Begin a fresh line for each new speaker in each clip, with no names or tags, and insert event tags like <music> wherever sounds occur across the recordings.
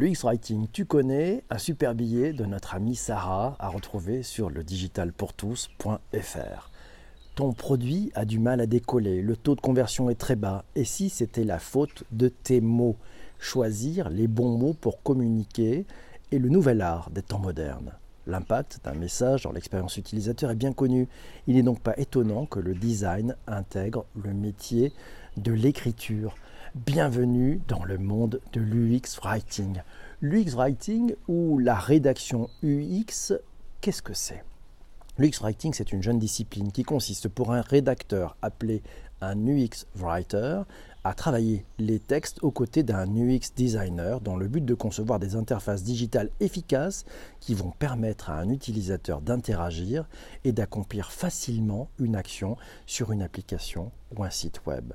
L'UX Writing, tu connais, un super billet de notre amie Sarah à retrouver sur le digitalpourtous.fr. Ton produit a du mal à décoller, le taux de conversion est très bas, et si c'était la faute de tes mots? Choisir les bons mots pour communiquer est le nouvel art des temps modernes. L'impact d'un message dans l'expérience utilisateur est bien connu. Il n'est donc pas étonnant que le design intègre le métier de l'écriture. Bienvenue dans le monde de l'UX Writing. L'UX Writing ou la rédaction UX, qu'est-ce que c'est? L'UX Writing, c'est une jeune discipline qui consiste pour un rédacteur appelé un UX Writer à travailler les textes aux côtés d'un UX designer dans le but de concevoir des interfaces digitales efficaces qui vont permettre à un utilisateur d'interagir et d'accomplir facilement une action sur une application ou un site web.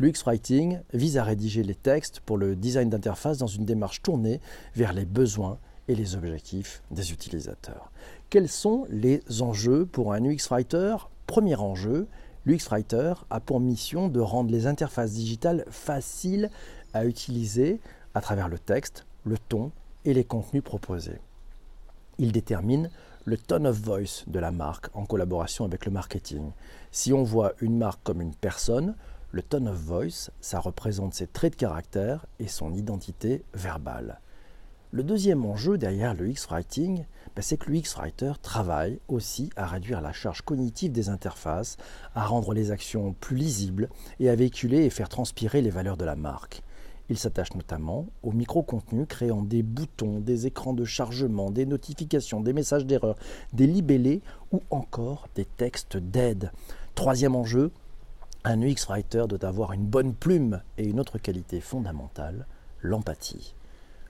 L'UX Writing vise à rédiger les textes pour le design d'interface dans une démarche tournée vers les besoins et les objectifs des utilisateurs. Quels sont les enjeux pour un UX Writer? Premier enjeu, L'UX Writer a pour mission de rendre les interfaces digitales faciles à utiliser à travers le texte, le ton et les contenus proposés. Il détermine le tone of voice de la marque en collaboration avec le marketing. Si on voit une marque comme une personne, le tone of voice, ça représente ses traits de caractère et son identité verbale. Le deuxième enjeu derrière le X-Writing, ben, c'est que le X-Writer travaille aussi à réduire la charge cognitive des interfaces, à rendre les actions plus lisibles et à véhiculer et faire transpirer les valeurs de la marque. Il s'attache notamment au micro-contenu créant des boutons, des écrans de chargement, des notifications, des messages d'erreur, des libellés ou encore des textes d'aide. Troisième enjeu, un UX Writer doit avoir une bonne plume et une autre qualité fondamentale, l'empathie.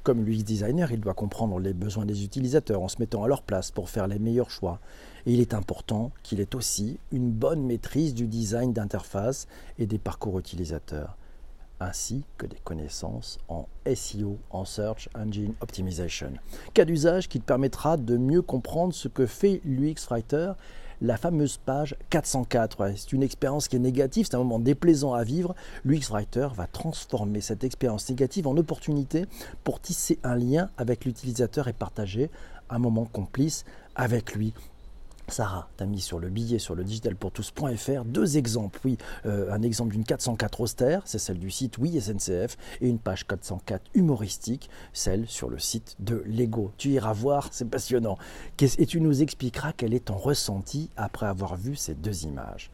Comme l'UX designer, il doit comprendre les besoins des utilisateurs en se mettant à leur place pour faire les meilleurs choix. Et il est important qu'il ait aussi une bonne maîtrise du design d'interface et des parcours utilisateurs, ainsi que des connaissances en SEO, en Search Engine Optimization. Cas d'usage qui te permettra de mieux comprendre ce que fait l'UX Writer la fameuse page 404. c'est une expérience qui est négative, c'est un moment déplaisant à vivre. L'UX Writer va transformer cette expérience négative en opportunité pour tisser un lien avec l'utilisateur et partager un moment complice avec lui. Sarah t'a mis sur le billet sur le digitalpourtous.fr deux exemples. Oui, euh, un exemple d'une 404 austère, c'est celle du site Oui SNCF, et une page 404 humoristique, celle sur le site de Lego. Tu iras voir, c'est passionnant. Et tu nous expliqueras quel est ton ressenti après avoir vu ces deux images.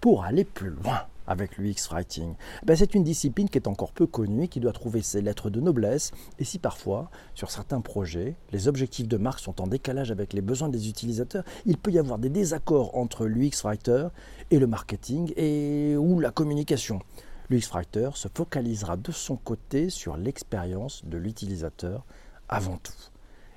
Pour aller plus loin, avec l'UX Writing ben, C'est une discipline qui est encore peu connue et qui doit trouver ses lettres de noblesse. Et si parfois, sur certains projets, les objectifs de marque sont en décalage avec les besoins des utilisateurs, il peut y avoir des désaccords entre l'UX Writer et le marketing et, ou la communication. L'UX Writer se focalisera de son côté sur l'expérience de l'utilisateur avant tout.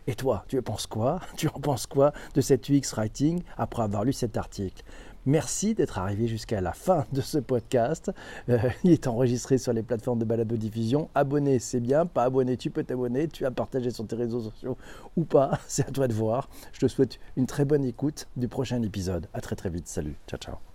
Et toi, tu en penses quoi <laughs> Tu en penses quoi de cet UX Writing après avoir lu cet article? Merci d'être arrivé jusqu'à la fin de ce podcast. Euh, il est enregistré sur les plateformes de balado-diffusion. Abonné, c'est bien. Pas abonné, tu peux t'abonner. Tu as partagé sur tes réseaux sociaux ou pas. <laughs> C'est à toi de voir. Je te souhaite une très bonne écoute du prochain épisode. À très très vite. Salut. Ciao, ciao.